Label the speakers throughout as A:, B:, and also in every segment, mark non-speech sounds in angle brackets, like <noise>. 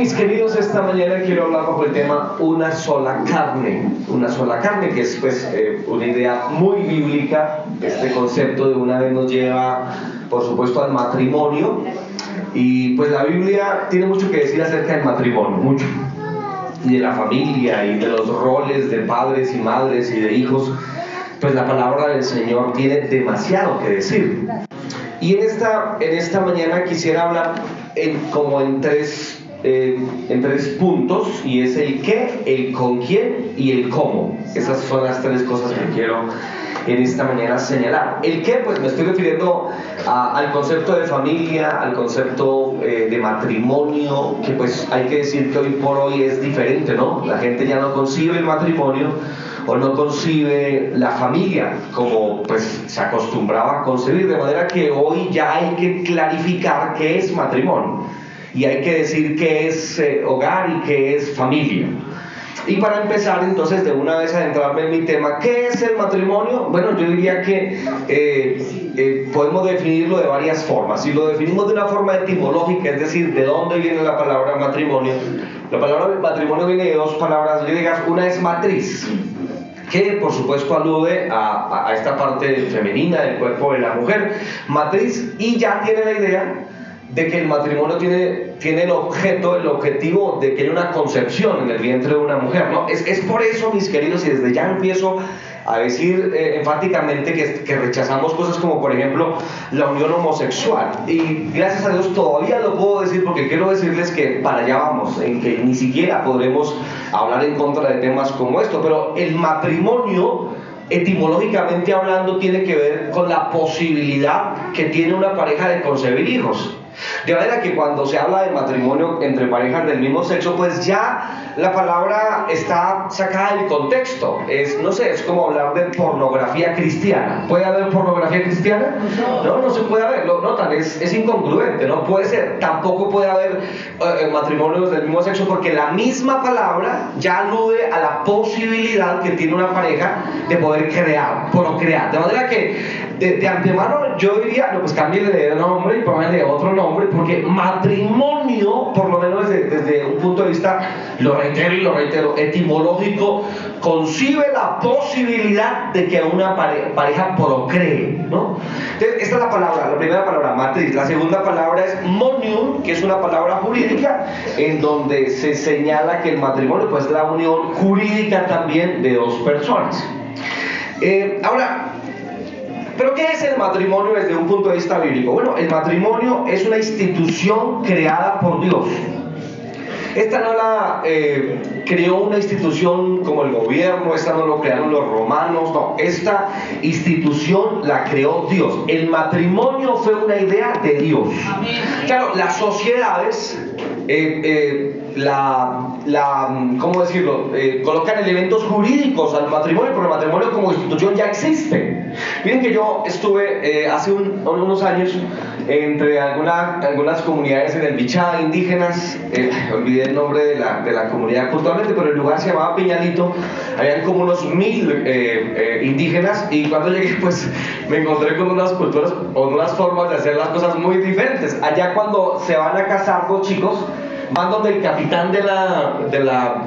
A: mis queridos, esta mañana quiero hablar bajo el tema una sola carne. Una sola carne, que es pues eh, una idea muy bíblica. Este concepto de una vez nos lleva, por supuesto, al matrimonio. Y pues la Biblia tiene mucho que decir acerca del matrimonio, mucho. Y de la familia y de los roles de padres y madres y de hijos. Pues la palabra del Señor tiene demasiado que decir. Y en esta, en esta mañana quisiera hablar en, como en tres eh, en tres puntos y es el qué, el con quién y el cómo. Esas son las tres cosas que quiero en esta mañana señalar. El qué, pues me estoy refiriendo al concepto de familia, al concepto eh, de matrimonio, que pues hay que decir que hoy por hoy es diferente, ¿no? La gente ya no concibe el matrimonio o no concibe la familia como pues se acostumbraba a concebir, de manera que hoy ya hay que clarificar qué es matrimonio y hay que decir qué es eh, hogar y qué es familia. Y para empezar entonces de una vez adentrarme en mi tema, ¿qué es el matrimonio? Bueno, yo diría que eh, eh, podemos definirlo de varias formas. Si lo definimos de una forma etimológica, es decir, de dónde viene la palabra matrimonio, la palabra matrimonio viene de dos palabras griegas, una es matriz, que por supuesto alude a, a esta parte femenina del cuerpo de la mujer, matriz, y ya tiene la idea de que el matrimonio tiene, tiene el objeto, el objetivo de que haya una concepción en el vientre de una mujer, ¿no? Es, es por eso, mis queridos, y desde ya empiezo a decir eh, enfáticamente que, que, rechazamos cosas como, por ejemplo, la unión homosexual. Y gracias a Dios todavía lo puedo decir porque quiero decirles que para allá vamos, en que ni siquiera podremos hablar en contra de temas como esto, pero el matrimonio etimológicamente hablando tiene que ver con la posibilidad que tiene una pareja de concebir hijos. De manera que cuando se habla de matrimonio entre parejas del mismo sexo, pues ya la palabra está sacada del contexto. Es, no sé, es como hablar de pornografía cristiana. ¿Puede haber pornografía cristiana? No, no se puede haber, no, tal es, es incongruente, no puede ser. Tampoco puede haber eh, matrimonios del mismo sexo porque la misma palabra ya alude a la posibilidad que tiene una pareja de poder crear, procrear. De manera que de, antemano yo diría, no, pues cámbiale de nombre y póngale otro nombre, porque matrimonio, por lo menos desde, un punto de vista, lo y lo etimológico, concibe la posibilidad de que una pareja procree, ¿no? Entonces, esta es la palabra, la primera palabra, matriz. La segunda palabra es monium, que es una palabra jurídica, en donde se señala que el matrimonio, pues, es la unión jurídica también de dos personas. Eh, ahora, pero ¿qué es el matrimonio desde un punto de vista bíblico? Bueno, el matrimonio es una institución creada por Dios. Esta no la eh, creó una institución como el gobierno, esta no lo crearon los romanos, no, esta institución la creó Dios. El matrimonio fue una idea de Dios. Claro, las sociedades eh, eh, la, la, ¿cómo decirlo? colocan elementos jurídicos al matrimonio, pero el matrimonio como institución ya existe. Miren que yo estuve hace unos años entre algunas comunidades en el Bichá, indígenas, eh, <laughs> olvidé el nombre de la, comunidad actualmente, pero el lugar se llamaba Piñalito, habían como unos mil eh, eh, indígenas y cuando <laughs> llegué pues me encontré con unas culturas, con unas formas de hacer las cosas muy diferentes. Allá cuando se van a casar dos chicos, van donde el capitán de la, de la,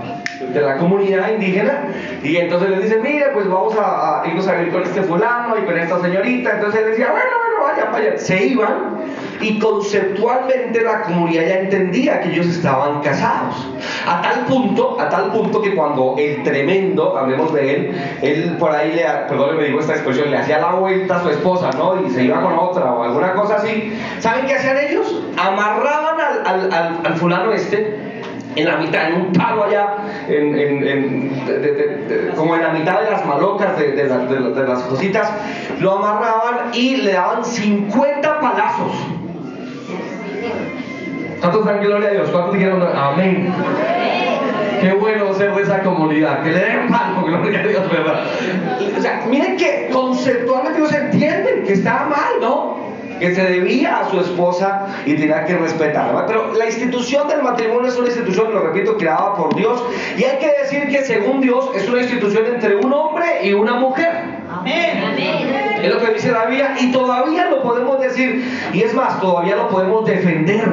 A: de la comunidad indígena y entonces les dicen, mire, pues vamos a, a irnos a vivir con este fulano y con esta señorita. Entonces él decía, bueno, se iban y conceptualmente la comunidad ya entendía que ellos estaban casados. A tal punto, a tal punto que cuando el tremendo, hablemos de él, él por ahí le, perdón, me digo esta expresión, le hacía la vuelta a su esposa, ¿no? Y se iba con otra o alguna cosa así. ¿Saben qué hacían ellos? Amarraban al, fulano este en la mitad, en un palo allá, como en la mitad de las malocas de, las cositas, lo amarraban y le daban 50 palazos. ¿Cuántos dan gloria a Dios? ¿Cuántos dijeron amén? Qué bueno ser de esa comunidad, que le den palo, gloria a Dios, ¿verdad? O sea, miren que conceptualmente ellos entienden que está mal, ¿no? Que se debía a su esposa y tenía que respetarla. Pero la institución del matrimonio es una institución, lo repito, creada por Dios. Y hay que decir que según Dios es una institución entre un hombre y una mujer. Amén. Es lo que dice la Biblia y todavía lo podemos decir. Y es más, todavía lo podemos defender.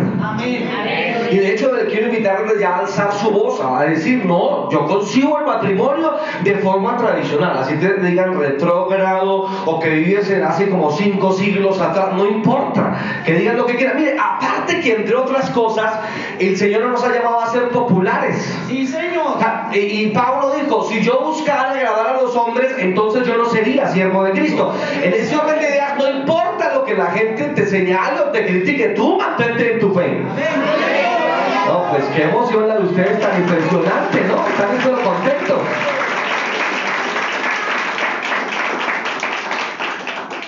A: Y de hecho le quiero invitarles ya a alzar su voz, a decir, no, yo consigo el matrimonio de forma tradicional. Así te digan retrógrado o que vives en hace como cinco siglos atrás, no importa. Que digan lo que quieran. Mire, aparte que entre otras cosas, el Señor nos ha llamado a ser populares.
B: Sí, Señor.
A: Y, Pablo dijo, si yo buscara agradar a los hombres, entonces yo no sería siervo de Cristo. En ese orden de ideas, no importa lo que la gente te señale o te critique, tú mantente en tu fe. No, pues qué emoción la de ustedes tan impresionante, ¿no? Están todo contexto.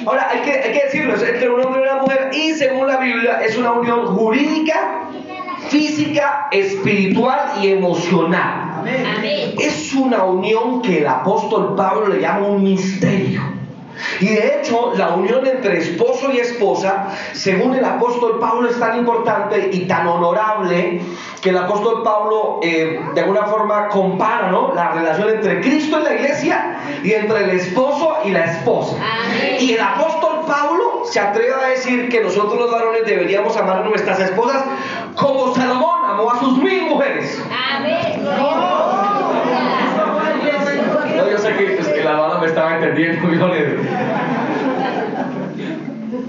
A: Ahora, hay que, hay que decirlo, es entre un hombre y una mujer y según la Biblia es una unión jurídica, física, espiritual y emocional. Amén. Es una unión que el apóstol Pablo le llama un misterio. Y de hecho, la unión entre esposo y esposa, según el apóstol Pablo, es tan importante y tan honorable que el apóstol Pablo eh, de alguna forma compara ¿no? la relación entre Cristo y la iglesia y entre el esposo y la esposa. Y el apóstol Pablo se atreve a decir que nosotros los varones deberíamos amar a nuestras esposas como Salomón amó a sus mil mujeres. Amén. No, yo sé que, la banda me estaba entendiendo. <laughs>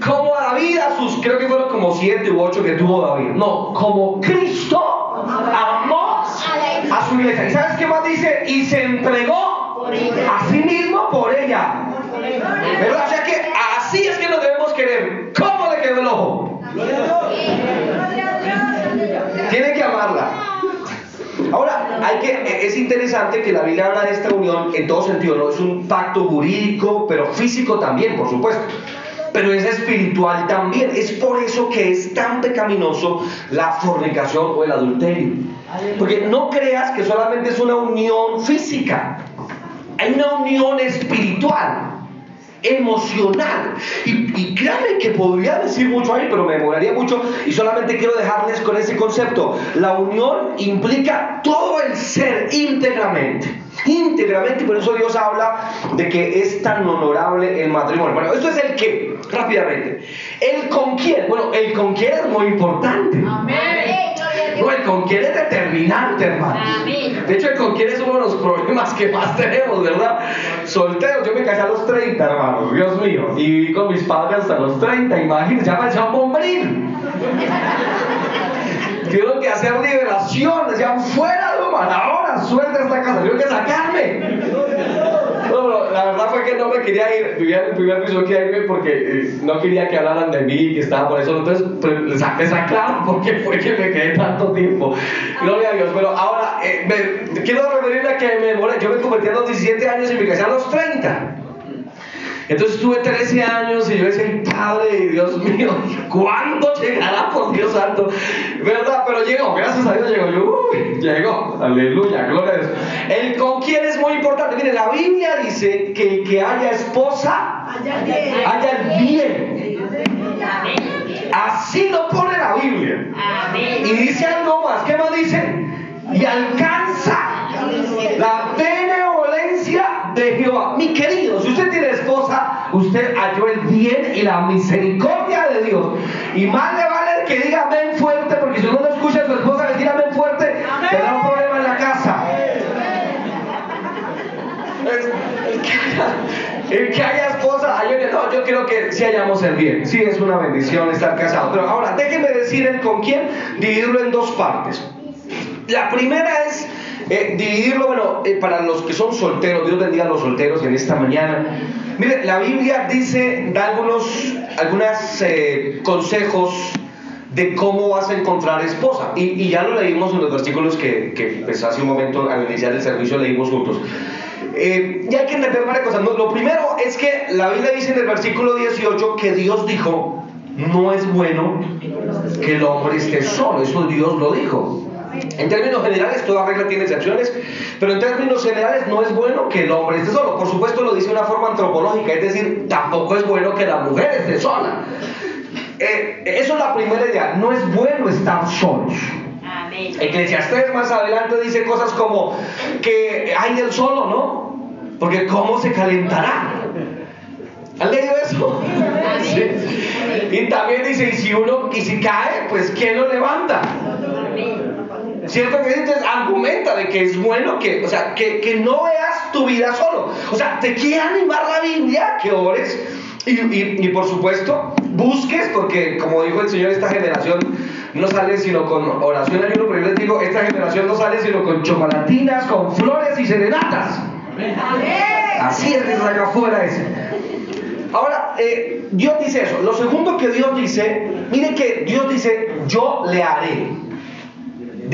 A: Como David a sus, creo que fueron como siete u ocho que tuvo David. No, como Cristo amó a su iglesia. ¿Y sabes qué más dice? Y se entregó a sí mismo por ella. ¿Verdad? O sea que así es que nos debemos querer. ¿Cómo le quedó el ojo? Tiene que amarla. Ahora, hay que, es interesante que la Biblia habla de esta unión en todo sentido, ¿no? Es un pacto jurídico, pero físico también, por supuesto. Pero es espiritual también. Es por eso que es tan pecaminoso la fornicación o el adulterio. Porque no creas que solamente es una unión física. Hay una unión espiritual emocional. Y, y créanme que podría decir mucho ahí, pero me demoraría mucho y solamente quiero dejarles con ese concepto. La unión implica todo el ser íntegramente. Íntegramente, por eso Dios habla de que es tan honorable el matrimonio. Bueno, esto es el qué, rápidamente. El con quién. Bueno, el con quién es muy importante. Amén. No, el con quién es determinante, hermano. De hecho, el con quién es uno de los problemas que más <laughs> tenemos, ¿verdad? Soltero, yo me casé a los 30, hermano, Dios mío. Y viví con mis padres hasta los 30, imagínense, ya parecía un bombril. <laughs> Tuvieron que hacer liberación, decían, fuera, hermano, ahora suelta esta casa, tengo que sacarme la verdad fue que no me quería ir, vivía en el primer piso, no quería irme porque eh, no quería que hablaran de mí, que estaba por eso, entonces pues, les saqué esa claro porque fue que me quedé tanto tiempo. Gloria a Dios, pero ahora eh, quiero referirme a que me yo me convertí a los 17 años y me casé a los 30. Entonces tuve 13 años y yo decía, Padre, Dios mío, ¿cuándo llegará por Dios santo? ¿Verdad? Pero llegó, gracias a Dios llegó. Yo, uy, llegó, aleluya, gloria a Dios. El con quién es muy importante. Mire, la Biblia dice que el que haya esposa, haya el bien. Así lo pone la Biblia. Y dice algo más. ¿Qué más dice? Y alcanza la benevolencia de Jehová. Mi querido, si usted tiene esposa, usted halló el bien y la misericordia de Dios. Y más le vale que diga amén fuerte, porque si uno no escucha a su esposa decir amén fuerte, tendrá un problema en la casa. El que haya esposa, no, yo creo que si hayamos el bien. Sí, es una bendición estar casado. Pero ahora, déjenme decir el con quién, dividirlo en dos partes. La primera es eh, dividirlo, bueno, eh, para los que son solteros, Dios bendiga a los solteros en esta mañana. Mire, la Biblia dice, da algunos algunos eh, consejos de cómo vas a encontrar esposa. Y, ya lo leímos en los versículos que, que pues, hace un momento al iniciar el servicio leímos juntos. y hay que entender varias cosas. lo primero es que la Biblia dice en el versículo 18 que Dios dijo, no es bueno que el hombre esté solo. Eso Dios lo dijo. En términos generales, toda regla tiene excepciones, pero en términos generales no es bueno que el hombre esté solo. Por supuesto lo dice de una forma antropológica, es decir, tampoco es bueno que la mujer esté sola. Eh, eso es la primera idea, no es bueno estar solos. Eclesiastés más adelante dice cosas como que hay del solo, ¿no? Porque ¿cómo se calentará? ¿Han leído eso? Sí. Y también dice, y si uno, y si cae, pues ¿quién lo levanta? ¿Cierto que entonces argumenta de que es bueno que, o sea, que, que no veas tu vida solo. O sea, te quiere animar la Biblia que ores y, y, y por supuesto busques, porque como dijo el Señor, esta generación no sale sino con oración ayuno, pero yo les digo, esta generación no sale sino con chocolatinas, con flores y serenatas. Así es que saca fuera ese. Ahora, eh, Dios dice eso. Lo segundo que Dios dice, mire que Dios dice, yo le haré.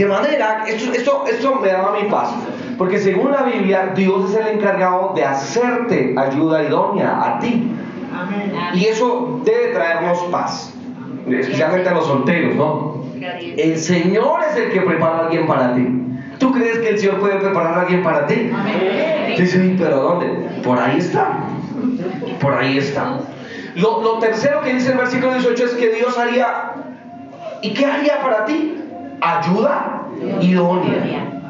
A: De manera, esto, esto, esto me daba mi paz. Porque según la Biblia, Dios es el encargado de hacerte ayuda idónea a ti. Y eso debe traernos paz. Especialmente a los solteros, ¿no? El Señor es el que prepara a alguien para ti. ¿Tú crees que el Señor puede preparar a alguien para ti? Sí, sí, pero ¿dónde? Por ahí está. Por ahí está. Lo, lo tercero que dice el versículo 18 es que Dios haría. ¿Y qué haría para ti? Ayuda idónea.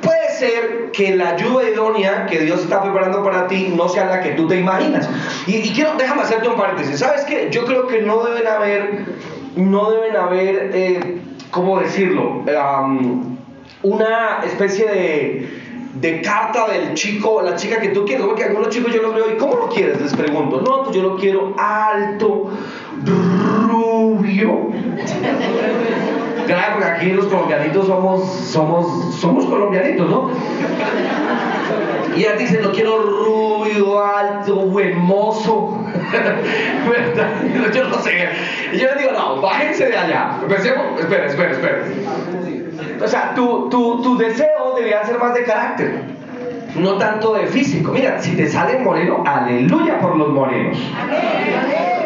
A: Puede ser que la ayuda idónea que Dios está preparando para ti no sea la que tú te imaginas. Y, y quiero, déjame hacerte un paréntesis. ¿Sabes qué? Yo creo que no deben haber, no deben haber, eh, ¿cómo decirlo? Um, una especie de, de carta del chico o la chica que tú quieres. Porque algunos chicos yo los veo y ¿cómo lo quieres? Les pregunto. No, pues yo lo quiero alto, rubio. <laughs> Claro, porque aquí los colombianitos somos, somos, somos colombianitos, ¿no? Y ella dice, lo quiero rubio, alto, hermoso. <laughs> yo no sé. Y yo le digo, no, bájense de allá. Empecemos, espera, espera, espera. O sea, tu, tu, tu deseo debería ser más de carácter, no tanto de físico. Mira, si te sale moreno, aleluya por los morenos.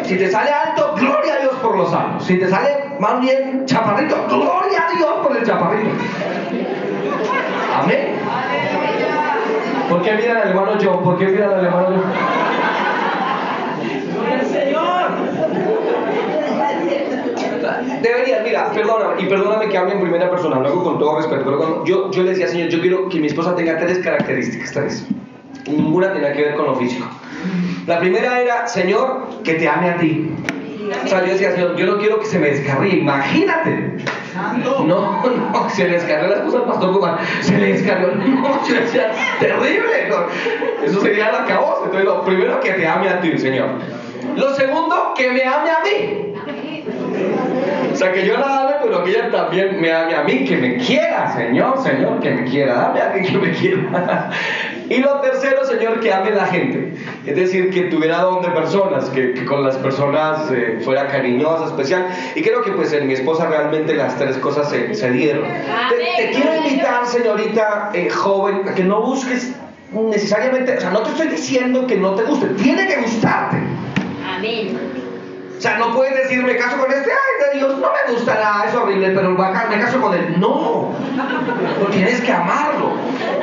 A: Si te sale alto, gloria a Dios por los altos. Si te sale más bien chaparrito, gloria a Dios por el chaparrito. Amén. ¿Por qué miran al hermano yo? ¿Por qué miran al hermano yo? Deberías, mira, perdona, y perdóname que hable en primera persona, lo con todo respeto, pero cuando yo, yo le decía, Señor, yo quiero que mi esposa tenga tres características, tres. Ninguna tenía que ver con lo físico. La primera era, Señor, que te ame a ti. O sea, yo decía, Señor, yo no quiero que se me descarríe, imagínate. No, no, se le descarrió la esposa al pastor Guzmán, se le descarrió, no, yo decía, terrible, no. eso sería la caos. Entonces, lo primero, que te ame a ti, Señor. Lo segundo, que me ame a mí. O sea, que yo la ame, pero que ella también me ame a mí, que me quiera, Señor, Señor, que me quiera, dame a alguien que me quiera. Y lo tercero, Señor, que ame la gente. Es decir, que tuviera don de personas, que, que con las personas eh, fuera cariñosa, especial. Y creo que pues en mi esposa realmente las tres cosas se, se dieron. Te, te, quiero invitar, señorita eh, joven, a que no busques necesariamente, o sea, no te estoy diciendo que no te guste, tiene que gustarte.
B: Amén.
A: Sea, no puedes decir, me caso con este, ay, Dios, no me gustará, es horrible, pero me caso con él. No, tienes que amarlo.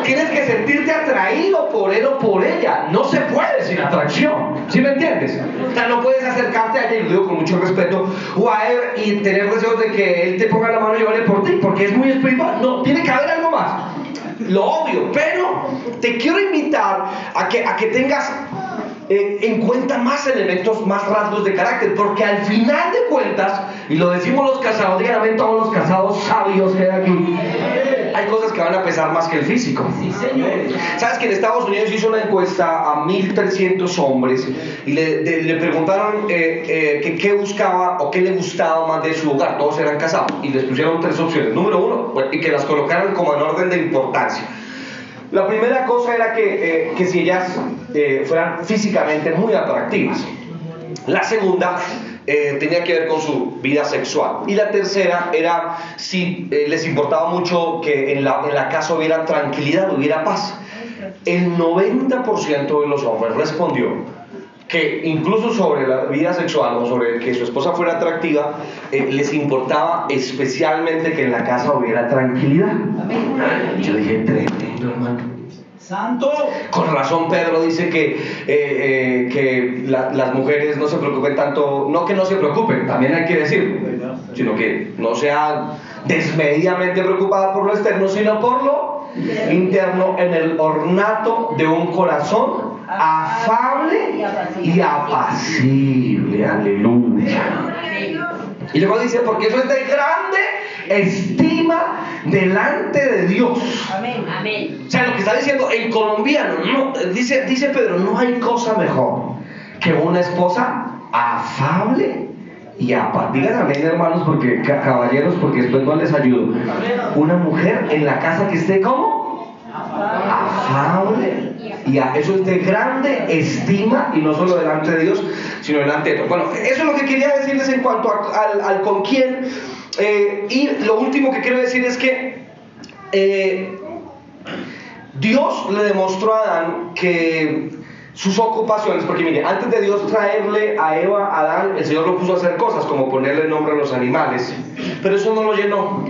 A: Tienes que sentirte atraído por él o por ella. No se puede sin atracción. ¿Sí me entiendes? O sea, no puedes acercarte a ella, y lo digo con mucho respeto, o a él y tener deseos de que él te ponga la mano y vale por ti, porque es muy espiritual. No, tiene que haber algo más. Lo obvio, pero te quiero invitar a que, a que tengas eh, en cuenta más elementos, más rasgos de carácter, porque al final de cuentas, y lo decimos los casados, díganme todos los casados sabios que hay aquí, hay cosas que van a pesar más que el físico. ¿Sabes que en Estados Unidos hizo una encuesta a 1.300 hombres y le, de, le preguntaron eh, eh, que qué buscaba o qué le gustaba más de su hogar? Todos eran casados y les pusieron tres opciones. Número uno, y que las colocaran como en orden de importancia. La primera cosa era que, eh, que si ellas eh, fueran físicamente muy atractivas. La segunda eh, tenía que ver con su vida sexual. Y la tercera era si eh, les importaba mucho que en la, en la casa hubiera tranquilidad, hubiera paz. El 90% de los hombres respondió que incluso sobre la vida sexual o sobre que su esposa fuera atractiva, eh, les importaba especialmente que en la casa hubiera tranquilidad. Yo dije, tremendo hermano.
C: Santo.
A: Con razón Pedro dice que, eh, eh, que la- las mujeres no se preocupen tanto, no que no se preocupen, también hay que decir, sino que no sean desmedidamente preocupadas por lo externo, sino por lo interno en el ornato de un corazón afable y apacible. Aleluya. Y luego dice, porque eso es de grande estima delante de Dios.
B: Amén. Amén.
A: O sea, lo que está diciendo en colombiano, no, dice, dice Pedro, no hay cosa mejor que una esposa afable y apacible. Digan amén, hermanos, porque caballeros, porque después no les ayudo. Una mujer en la casa que esté como afable y a, eso es de grande estima y no solo delante de Dios, sino delante de todos. Bueno, eso es lo que quería decirles en cuanto al, al, con quién. Eh, y lo último que quiero decir es que eh, Dios le demostró a Adán que sus ocupaciones, porque mire, antes de Dios traerle a Eva, a Adán, el Señor lo puso a hacer cosas como ponerle nombre a los animales, pero eso no lo llenó.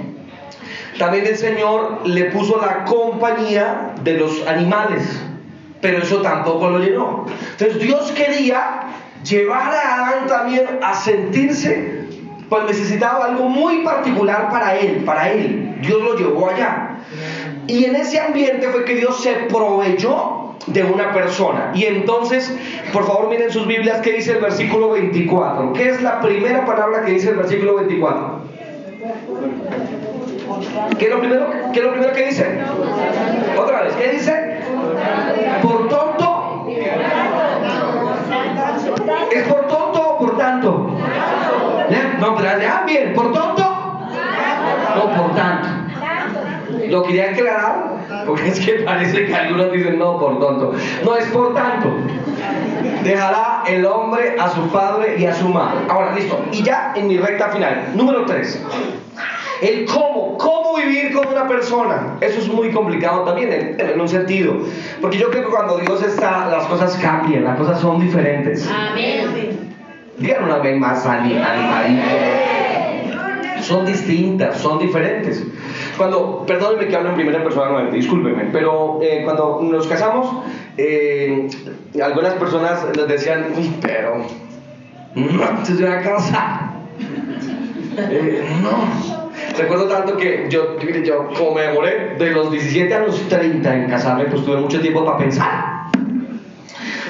A: También el Señor le puso la compañía de los animales, pero eso tampoco lo llenó. Entonces Dios quería llevar a Adán también a sentirse, pues necesitaba algo muy particular para él, para él. Dios lo llevó allá. Y en ese ambiente fue que Dios se proveyó de una persona. Y entonces, por favor, miren sus Biblias, ¿qué dice el versículo 24? ¿Qué es la primera palabra que dice el versículo 24? ¿Qué es lo primero, qué es lo primero que dice? Otra vez, ¿qué dice? Por tonto. ¿Es por tonto o por tanto? No, pero ah, bien, ¿por tonto? No, por tanto. Lo quería aclarar porque es que parece que algunos dicen no por tonto. No es por tanto. Dejará el hombre a su padre y a su madre. Ahora, listo. Y ya en mi recta final. Número 3. El cómo, cómo vivir con una persona. Eso es muy complicado también en, un sentido. Porque yo creo que cuando Dios está, las cosas cambian, las cosas son diferentes. Amén. Digan una vez más animadito. Son distintas, son diferentes. Cuando, perdónenme que hablo en primera persona nuevamente, discúlpenme, pero eh, cuando nos casamos, eh, algunas personas nos decían, uy, pero no antes de una casa. Eh, no, Recuerdo tanto que yo, yo, como me demoré de los 17 a los 30 en casarme, pues tuve mucho tiempo para pensar.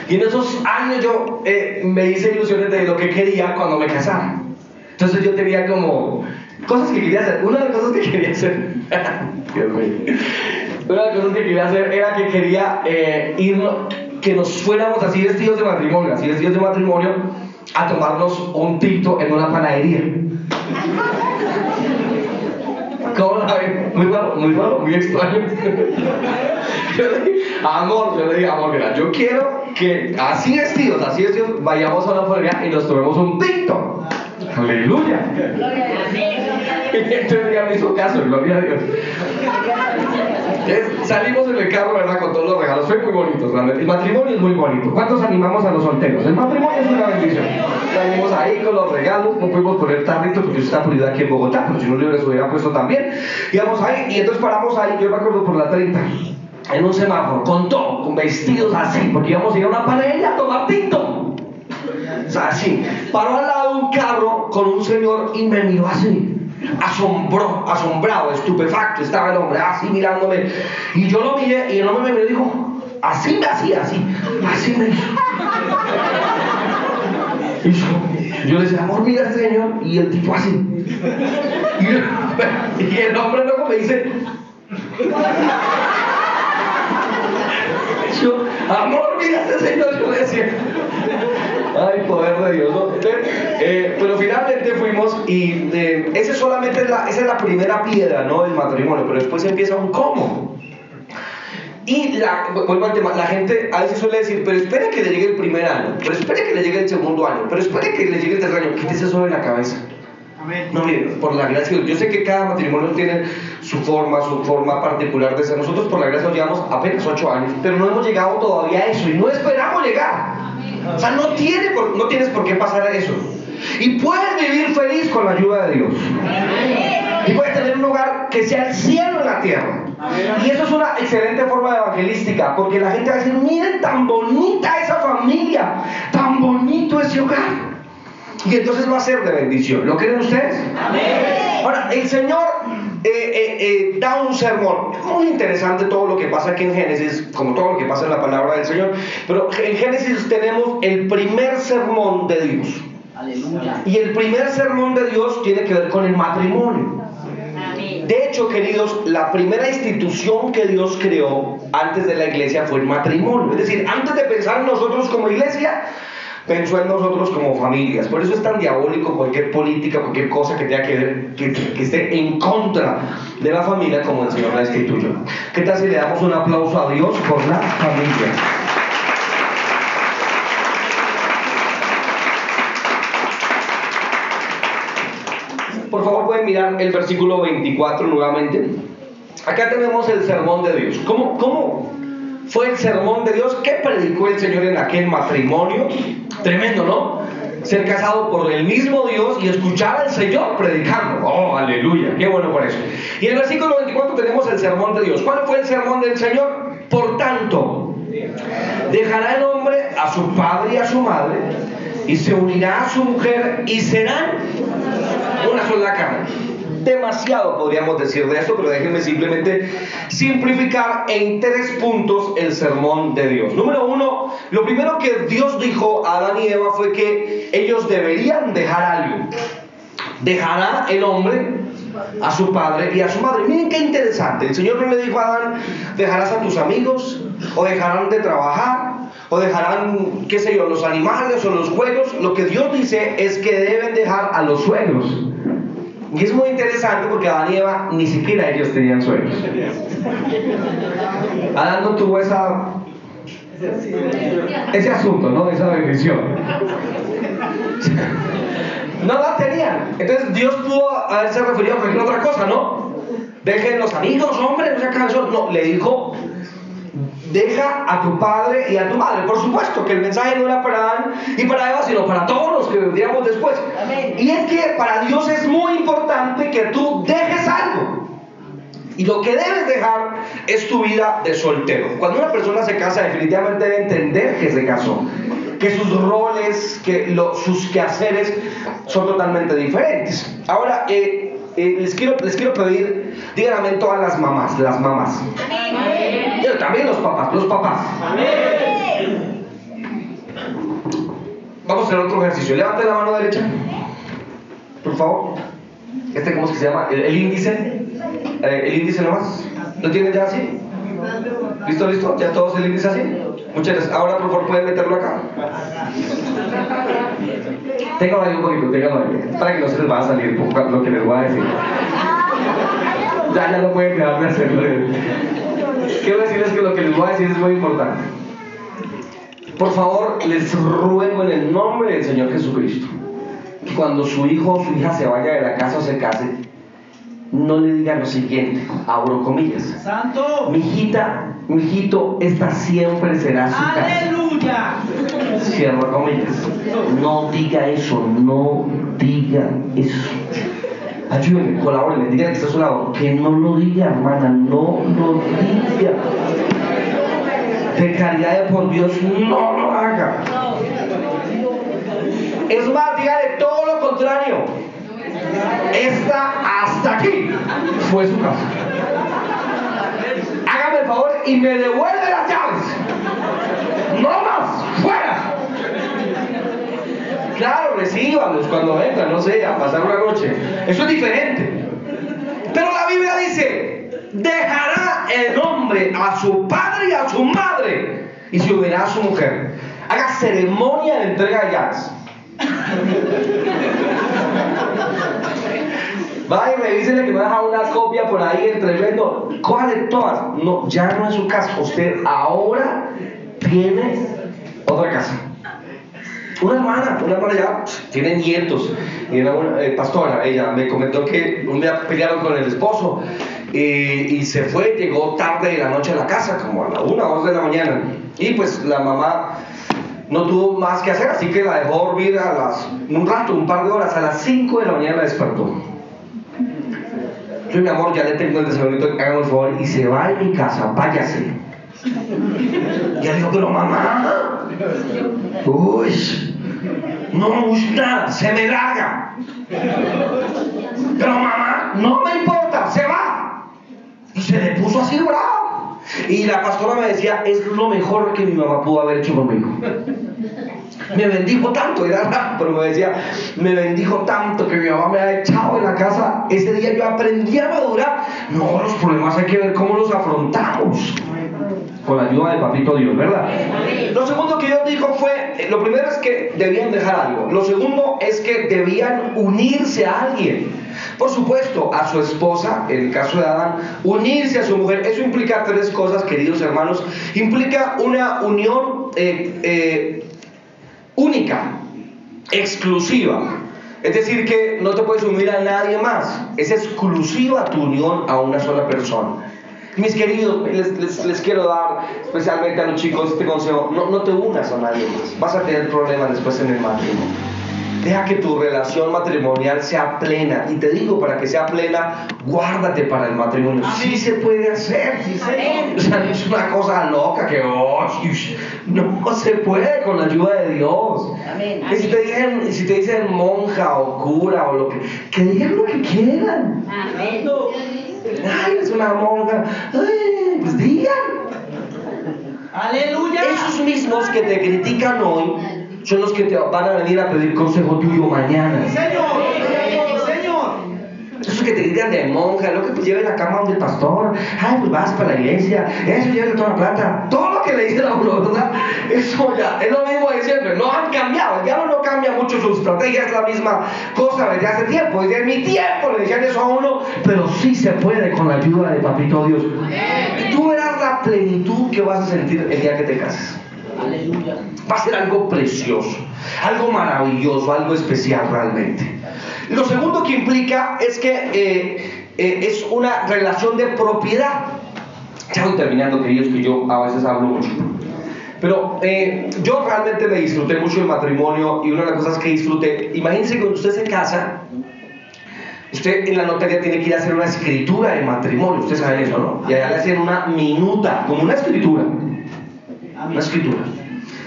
A: Y en esos años yo eh, me hice ilusiones de lo que quería cuando me casara. Entonces yo tenía como cosas que quería hacer. Una de las cosas que quería hacer, <laughs> una de las cosas que quería hacer era que quería eh, ir, que nos fuéramos así vestidos de matrimonio, así vestidos de matrimonio, a tomarnos un tinto en una panadería. ¿Cómo la ven? Muy raro, muy raro, muy extraño. yo le dije, amor, yo le dije, amor, mira, yo quiero que así vestidos, así vestidos, vayamos a la familia y nos tomemos un tinto. Aleluya. <laughs> Entonces ya me hizo caso, gloria a Dios. Salimos en el carro, ¿verdad? Con todos los regalos. Fue muy bonito, El matrimonio es muy bonito. ¿Cuántos animamos a los solteros? El matrimonio es una bendición. Salimos ahí con los regalos. No pudimos poner tarrito porque está prohibido aquí en Bogotá, pero si no, les hubiera puesto también. Íbamos ahí y entonces paramos ahí. Yo me acuerdo por la 30 en un semáforo, con todo, con vestidos así, porque íbamos a ir a una pareja a tomar tinto. O sea, así. Paró al lado de un carro con un señor y me miró así asombró, asombrado, estupefacto, estaba el hombre así mirándome. Y yo lo miré y el hombre me dijo, así me hacía, así, así me hizo. Yo, le decía, amor, mira este señor, y el tipo así. Y, el hombre luego me dice, yo, amor, mira este señor, yo le decía, Ay, poder de Dios, ¿no? Eh, pero finalmente fuimos y eh, ese solamente es la, esa es la primera piedra, ¿no? Del matrimonio, pero después empieza un cómo. Y la, vuelvo al tema, la gente a veces suele decir, pero espere que le llegue el primer año, pero espere que le llegue el segundo año, pero espere que le llegue el tercer año, quítese eso de la cabeza. No, mire, por la gracia, yo sé que cada matrimonio tiene su forma, su forma particular de ser. Nosotros por la gracia llevamos apenas ocho años, pero no hemos llegado todavía a eso y no esperamos llegar. O sea, no, tiene no tienes por qué pasar eso. Y puedes vivir feliz con la ayuda de Dios. Y puedes tener un lugar que sea el cielo en la tierra. Y eso es una excelente forma de evangelística, porque la gente va a decir, miren tan bonita esa familia, tan bonito ese hogar. Y entonces va a ser de bendición. ¿Lo creen ustedes? Ahora, el Señor eh, eh, eh, da un sermón. Muy interesante todo lo que pasa aquí en Génesis, como todo lo que pasa en la palabra del Señor. Pero en Génesis tenemos el primer sermón de Dios.
B: Aleluya.
A: Y el primer sermón de Dios tiene que ver con el matrimonio. De hecho, queridos, la primera institución que Dios creó antes de la iglesia fue el matrimonio. Es decir, antes de pensar en nosotros como iglesia, pensó en nosotros como familias. Por eso es tan diabólico cualquier política, cualquier cosa que tenga que ver, que, esté en contra de la familia como el Señor la instituyó. ¿Qué tal si le damos un aplauso a Dios por la familia? Por favor, pueden mirar el versículo 24 nuevamente. Acá tenemos el sermón de Dios. ¿Cómo, cómo fue el sermón de Dios? ¿Qué predicó el Señor en aquel matrimonio? Tremendo, ¿no? Ser casado por el mismo Dios y escuchar al Señor predicando. Oh, aleluya. Qué bueno por eso. Y en el versículo 24 tenemos el sermón de Dios. ¿Cuál fue el sermón del Señor? Por tanto, dejará el hombre a su padre y a su madre y se unirá a su mujer y serán una sola carne. Demasiado podríamos decir de esto, pero déjenme simplemente simplificar en tres puntos el sermón de Dios. Número uno, lo primero que Dios dijo a Adán y Eva fue que ellos deberían dejar algo. Dejará el hombre a su padre y a su madre. Miren qué interesante. El Señor no le dijo a Adán, dejarás a tus amigos, o dejarán de trabajar, o dejarán, qué sé yo, los animales o los juegos. Lo que Dios dice es que deben dejar a los suegros. Y es muy interesante porque Adán y Eva ni siquiera ellos tenían suegros. Adán no tuvo esa, ese asunto, ¿no? Esa bendición. No la tenían. Entonces Dios pudo haberse referido a cualquier otra cosa, ¿no? Dejen los amigos, hombre, no se canción. No, le dijo, deja a tu padre y a tu madre. Por supuesto que el mensaje no era para Adán y para Eva, sino para todos los que vendríamos después. Y es que para Dios es muy importante que tú dejes algo. Y lo que debes dejar es tu vida de soltero. Cuando una persona se casa, definitivamente debe entender que se casó. Que sus roles, que lo- sus quehaceres son totalmente diferentes. Ahora, eh, eh, les, quiero, les quiero pedir, digan amén todas las mamás, las mamás. Y también los papás, los papás. Vamos a hacer otro ejercicio. Levanten la mano derecha. Por favor. Este, ¿cómo es que se llama? El, el índice. Eh, el índice nomás. ¿Lo tienen ya así? ¿Listo, listo? ¿Ya todos el índice así? Muchas gracias. Ahora, por favor, pueden meterlo acá. Téngalo ahí un poquito, téngalo ahí. Para que no se les vaya a salir poco lo que les voy a decir. Ya, ya no pueden dejar de hacerlo. Quiero decirles que lo que les voy a decir es muy importante. Por favor, les ruego en el nombre del Señor Jesucristo que cuando su hijo o su hija se vaya de la casa o se case, no le digan lo siguiente, abro comillas.
B: Santo.
A: Mi hijita, mi hijito, esta siempre será su casa.
B: Aleluya.
A: Cierro comillas. No diga eso, no diga eso. Ayúdenme, colaboren, digan que está a su lado. Que no lo diga, hermana, no lo diga. De caridad de por Dios, no lo haga. Es más, dígale todo lo contrario. Esta hasta aquí fue su casa. Hágame el favor y me devuelve las llaves. No más, fuera. Claro, recíbalos cuando vengan, no sé, a pasar una noche. Eso es diferente. Pero la Biblia dice, dejará el hombre a su padre y a su madre y se unirá a su mujer. Haga ceremonia de entrega de llaves. Vaya y revísele que me deja una copia por ahí el tremendo. Cójale todas. No, ya no es su casa. Usted ahora tiene otra casa. Una hermana, una hermana ya pff, tiene nietos. Y era una eh, pastora, ella me comentó que un día pelearon con el esposo eh, y se fue, llegó tarde de la noche a la casa, como a la una o dos de la mañana. Y pues la mamá no tuvo más que hacer, así que la dejó dormir a las, un rato, un par de horas, a las 5 de la mañana despertó. Yo, mi amor, ya le tengo el desayunito, hágame el favor, y se va de mi casa, váyase. Y ella dijo, pero mamá, uy, no me gusta, se me larga. Pero mamá, no me importa, se va. Y se le puso así bravo. Y la pastora me decía, es lo mejor que mi mamá pudo haber hecho conmigo. Me bendijo tanto, era raro, pero me decía, me bendijo tanto que mi mamá me ha echado en la casa. Ese día yo aprendí a madurar. No, los problemas hay que ver cómo los afrontamos. Con la ayuda de Papito Dios, ¿verdad? Lo segundo que Dios dijo fue, lo primero es que debían dejar algo. Lo segundo es que debían unirse a alguien. Por supuesto, a su esposa, en el caso de Adán, unirse a su mujer. Eso implica tres cosas, queridos hermanos. Implica una unión eh, eh, única, exclusiva. Es decir, que no te puedes unir a nadie más. Es exclusiva tu unión a una sola persona. Mis queridos, les, les, quiero dar, especialmente a los chicos, este consejo. No, no te unas a nadie más. Vas a tener problemas después en el matrimonio. Deja que tu relación matrimonial sea plena. Y te digo, para que sea plena, guárdate para el matrimonio. Sí se puede hacer. O sea, no es una cosa loca que, oh, no se puede con la ayuda de Dios. Y si te, dicen, si te dicen monja o cura o lo que, que digan lo que quieran. Amén. Ay, es una monja. Ay, pues digan.
B: Aleluya.
A: Esos mismos que te critican hoy son los que te van a venir a pedir consejo tuyo mañana.
B: Señor, Señor.
A: Esos que te digan de monja, lo que pues lleve la cama donde el pastor, ay, pues vas para la iglesia, eso lleva toda la plata, todo que le dicen a uno, ¿verdad? Eso ya, es lo mismo de siempre, no han cambiado, el diablo no cambia mucho su estrategia, es la misma cosa desde hace tiempo, desde mi tiempo le decían eso a uno, pero sí se puede con la ayuda de Papito Dios. Y tú verás la plenitud que vas a sentir el día que te cases.
B: Aleluya.
A: Va a ser algo precioso, algo maravilloso, algo especial realmente. Lo segundo que implica es que eh, eh, es una relación de propiedad. Ya voy terminando, queridos, que yo a veces hablo mucho. Pero eh, yo realmente me disfruté mucho el matrimonio y una de las cosas que disfruté, imagínense cuando usted se casa, usted en la notaría tiene que ir a hacer una escritura de matrimonio, ustedes saben eso, ¿no? Y allá le hacen una minuta, como una escritura. Una escritura.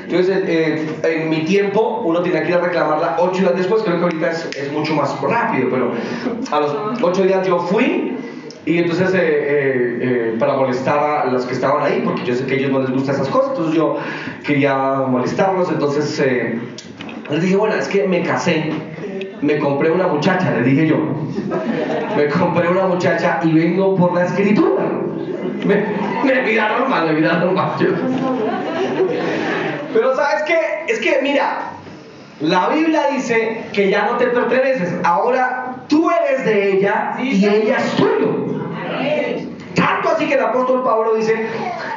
A: Entonces, eh, en mi tiempo, uno tenía que ir a reclamarla ocho días después. Creo que ahorita es, es mucho más rápido, pero a los ocho días yo fui y entonces, eh, eh, para molestar a los que estaban ahí, porque yo sé que a ellos no les gustan esas cosas, entonces yo quería molestarlos. Entonces, les dije, bueno, es que me casé. Me compré una muchacha, le dije yo. Me compré una muchacha y vengo por la escritura. Me, me miraron mal, me miraron mal. Pero sabes qué, es que mira, la Biblia dice que ya no te perteneces, ahora tú eres de ella y ella es tuyo. Tanto así que el apóstol Pablo dice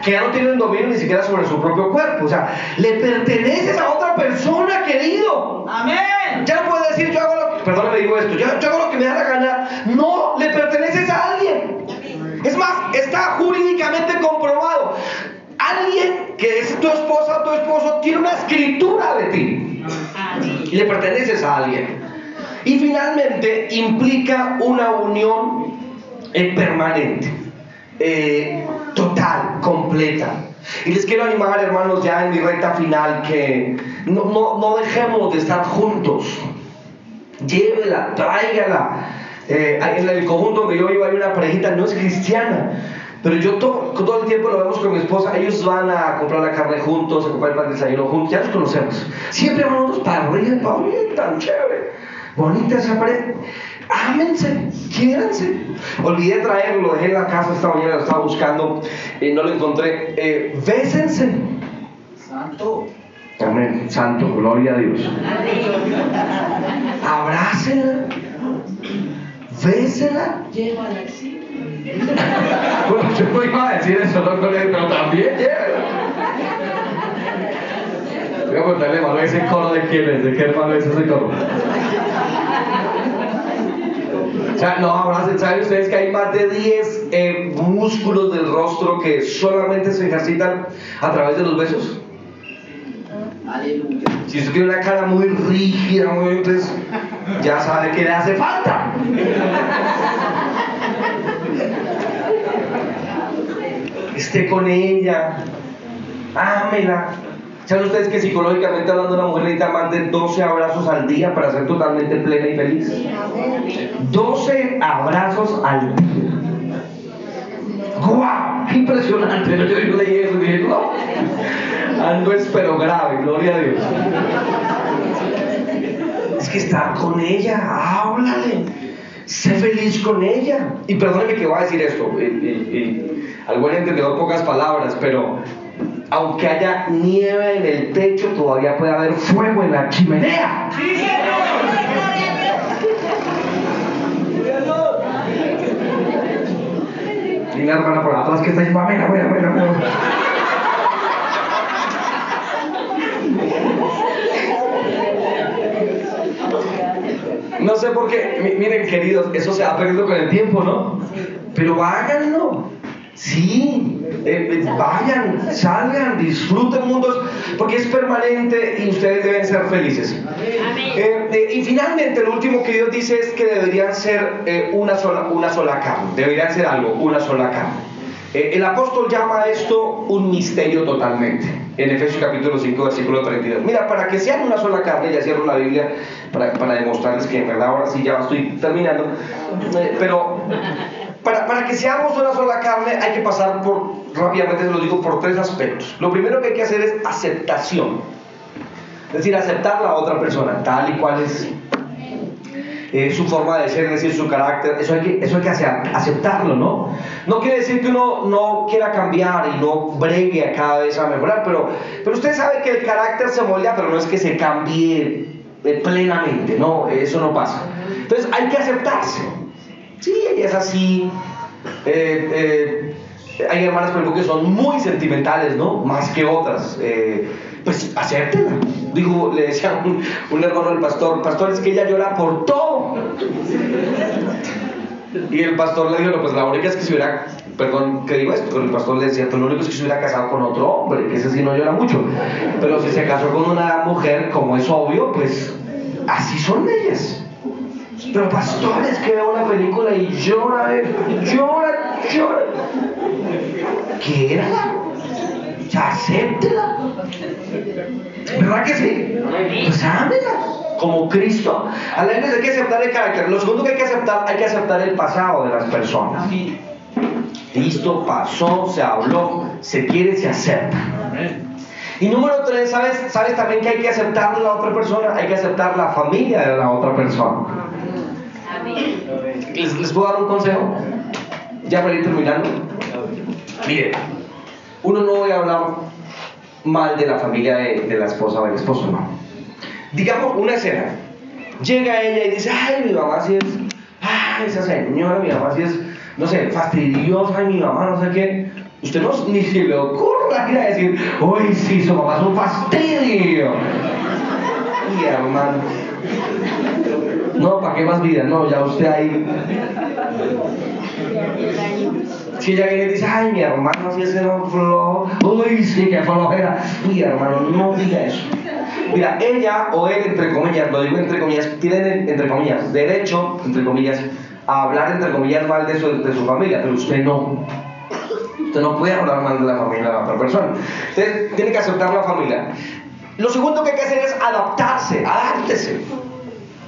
A: que ya no tiene un dominio ni siquiera sobre su propio cuerpo. O sea, le perteneces a otra persona, querido.
B: Amén.
A: Ya no puede decir yo hago lo que, perdón, me digo esto, yo, yo hago lo que me da la gana. No, le perteneces a alguien. Es más, está jurídicamente comprobado. Alguien que es tu esposa o tu esposo tiene una escritura de ti. Y le perteneces a alguien. Y finalmente implica una unión permanente, eh, total, completa. Y les quiero animar, hermanos, ya en mi recta final, que no, no, dejemos de estar juntos. Llévela, tráigala. Eh, en el conjunto donde yo vivo hay una parejita, no es cristiana, pero yo todo, todo, el tiempo lo vemos con mi esposa. Ellos van a comprar la carne juntos, a comprar el pan de desayuno juntos. Ya los conocemos. Siempre vamos para arriba, para arriba, tan chévere. Bonita esa pared. Ámense, quiéranse. Olvidé traerlo, lo dejé en la casa esta mañana, lo estaba buscando y no lo encontré. Eh, bésense.
B: Santo.
A: Amén, santo, gloria a Dios. Abrácenla. Bésela.
B: Llévala.
A: Bueno, yo no iba a decir eso, no con él, pero también llévela. Voy a preguntarle, hermano, ese coro de quién es, de qué hermano es ese coro. O sea, no, ahora saben ustedes que hay más de 10 eh, músculos del rostro que solamente se ejercitan a través de los besos.
B: Aleluya.
A: Si usted tiene una cara muy rígida, muy entonces ya sabe que le hace falta. Esté con ella, ámela, ¿Saben ustedes que psicológicamente hablando una mujer necesita más de 12 abrazos al día para ser totalmente plena y feliz? 12 abrazos al día. ¡Guau! Impresionante. Yo, yo leí eso y dije, no. Algo es pero grave, gloria a Dios. Es que estar con ella, háblale. Sé feliz con ella. Y perdóneme que voy a decir esto. Y, y, y, al buen entendedor pocas palabras, pero aunque haya nieve en el techo, todavía puede haber fuego en la chimenea. Y mi hermana por atrás que está diciendo, amén, amén, amén, amén. No sé por qué, miren queridos, eso se va perdiendo con el tiempo, ¿no? Pero háganlo. Sí, eh, eh, vayan, salgan, disfruten mundos, porque es permanente y ustedes deben ser felices. Eh, y finalmente, lo último que Dios dice es que deberían ser una, sola, una sola carne, deberían ser algo, una sola carne. el apóstol llama a esto un misterio totalmente, en Efesios capítulo 5, versículo 32. Mira, para que sean una sola carne, ya cierro la Biblia para, para demostrarles que en verdad ahora sí ya estoy terminando, pero para, para, que seamos una sola carne hay que pasar por, rápidamente se lo digo, por tres aspectos. Lo primero que hay que hacer es aceptación. Es decir, aceptar la otra persona, tal y cual es eh, su forma de ser, es decir, su carácter. Eso hay, que, eso hay que hacer, aceptarlo, ¿no? No quiere decir que uno no quiera cambiar y no bregue a cada vez a mejorar, pero, pero usted sabe que el carácter se moldea, pero no es que se cambie plenamente, no, eso no pasa. Entonces hay que aceptarse. Sí, ella es así. Eh, eh, hay hermanas, por ejemplo, que son muy sentimentales, ¿no? Más que otras. Eh, pues acéptenla. Digo, le decía un, hermano del pastor, pastor, es que ella llora por todo. Y el pastor le dijo, no, pues la única es que se hubiera, perdón que digo esto, pero el pastor le decía, pues lo único es que se hubiera casado con otro hombre, que ese sí no llora mucho. Pero si se casó con una mujer, como es obvio, pues así son ellas. Pero pastores que veo una película y llora, llora, llora. Quiérala. Acéptela. ¿Verdad que sí? Pues ámela. Como Cristo. A la vez hay que aceptar el carácter. Lo segundo que hay que aceptar, hay que aceptar el pasado de las personas. Listo, pasó, se habló, se quiere, se acepta. Y número tres, ¿sabes, ¿sabes también que hay que aceptar la otra persona? Hay que aceptar la familia de la otra persona. ¿Les, ¿Les, puedo dar un consejo? Ya para ir terminando. Mire, uno no voy a hablar mal de la familia de, la esposa o del esposo, no. Digamos una escena. Llega ella y dice, ay, mi mamá sí es, ay, esa señora, mi mamá sí es, no sé, fastidiosa, y mi mamá no sé qué. Usted no, ni se le ocurra ir a decir, uy, sí, su mamá es un fastidio. Y hermano, no, ¿para qué más vida? No, ya usted ahí. Si ella viene y dice, ay, mi hermano, si ese no flojo, uy, sí, que flojera. Mi hermano, no diga eso. Mira, ella o él, entre comillas, lo digo entre comillas, tienen, entre comillas, derecho, entre comillas, a hablar, entre comillas, mal de su, de su familia, pero usted no. Usted no puede hablar mal de la familia de la otra persona. Usted tiene que aceptar la familia. Lo segundo que hay que hacer es adaptarse, adáptese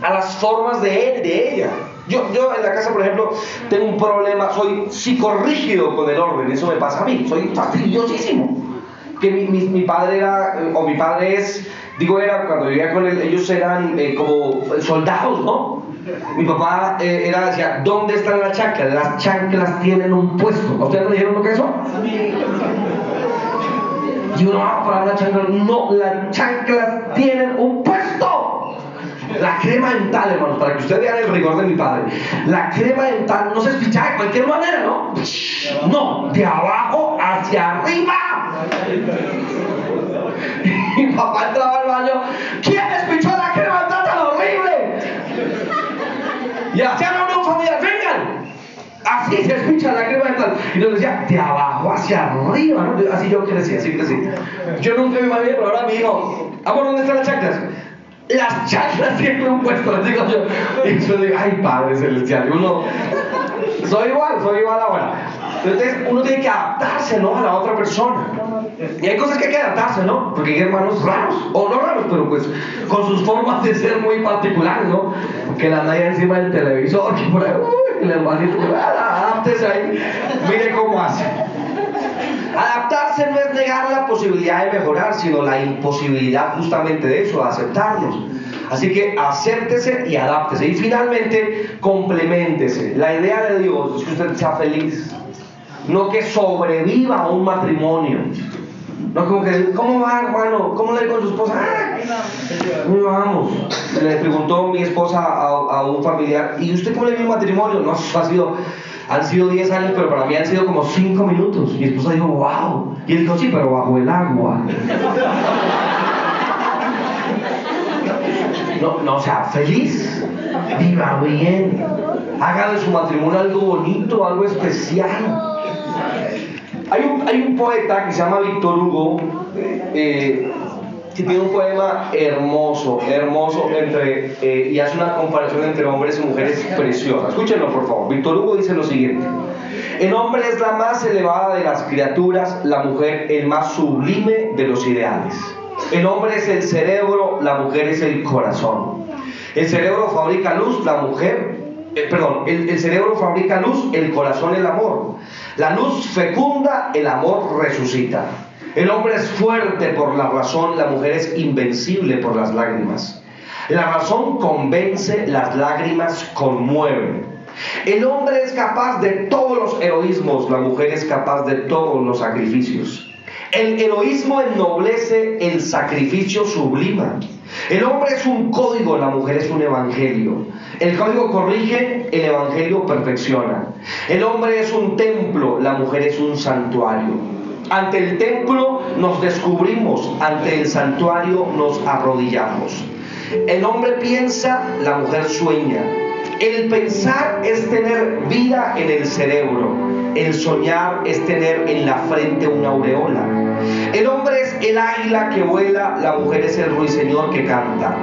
A: a las formas de él, de ella. Yo, yo en la casa, por ejemplo, tengo un problema, soy psicorrígido con el orden, eso me pasa a mí, soy fastidiosísimo. Que mi, mi, mi padre era, o mi padre es, digo era, cuando vivía con él, ellos eran eh, como soldados, ¿no? Mi papá eh, era, decía, ¿dónde están las chanclas? Las chanclas tienen un puesto. ¿A ustedes no dijeron lo que es eso? Y uno va a parar la chancla. No, las chanclas tienen un puesto. La crema dental, hermanos, para que ustedes vean el rigor de mi padre. La crema dental no se espicha de cualquier manera, ¿no? No, de abajo hacia arriba. Y papá entraba al baño. ¿Quién espichó la crema dental tan horrible? Y hacían una familia, vengan. Así se escucha la crema dental. Y nos decía, de abajo hacia arriba. ¿no? Así yo crecí, así crecí. Yo nunca me imaginé, pero ahora mi hijo, amor, ¿dónde están las chanclas? Las chanclas siempre un puesto, digo yo. Y yo digo, ay, Padre Celestial. Uno, soy igual, soy igual ahora. Entonces uno tiene que adaptarse ¿no? a la otra persona. Y hay cosas que hay que adaptarse, ¿no? Porque hay hermanos raros, o no raros, pero pues con sus formas de ser muy particulares, ¿no? Que la nadie encima del televisor, que por ahí, uy, el hermanito, ah, adáptese ahí, mire cómo hace. Adaptarse no es negar la posibilidad de mejorar, sino la imposibilidad justamente de eso, de aceptarnos. Así que acéptese y adáptese. Y finalmente, complementese. La idea de Dios es que usted sea feliz, no que sobreviva a un matrimonio. No como que, ¿cómo va, hermano? ¿Cómo le con su esposa? Ah, ahí vamos. Le preguntó mi esposa a, a, un familiar, ¿y usted cómo le vio el matrimonio? No, ha sido, han sido 10 años, pero para mí han sido como 5 minutos. Mi esposa dijo, wow. Y él dijo, sí, pero bajo el agua. <laughs> No, no, o sea, feliz, viva bien, haga de su matrimonio algo bonito, algo especial. Hay un, hay un poeta que se llama Víctor Hugo, eh, tiene un poema hermoso, hermoso, entre, eh, y hace una comparación entre hombres y mujeres preciosa. Escúchenlo, por favor. Víctor Hugo dice lo siguiente. El hombre es la más elevada de las criaturas, la mujer el más sublime de los ideales. El hombre es el cerebro, la mujer es el corazón. El cerebro fabrica luz, la mujer, eh, perdón, el, el cerebro fabrica luz, el corazón el amor. La luz fecunda, el amor resucita. El hombre es fuerte por la razón, la mujer es invencible por las lágrimas. La razón convence, las lágrimas conmueven. El hombre es capaz de todos los heroísmos, la mujer es capaz de todos los sacrificios. El heroísmo ennoblece, el sacrificio sublima. El hombre es un código, la mujer es un evangelio. El código corrige, el evangelio perfecciona. El hombre es un templo, la mujer es un santuario. Ante el templo nos descubrimos, ante el santuario nos arrodillamos. El hombre piensa, la mujer sueña. El pensar es tener vida en el cerebro. El soñar es tener en la frente una aureola. El hombre es el águila que vuela, la mujer es el ruiseñor que canta.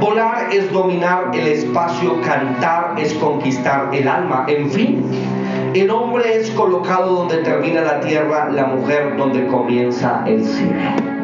A: Volar es dominar el espacio, cantar es conquistar el alma. En fin, el hombre es colocado donde termina la tierra, la mujer donde comienza el cielo.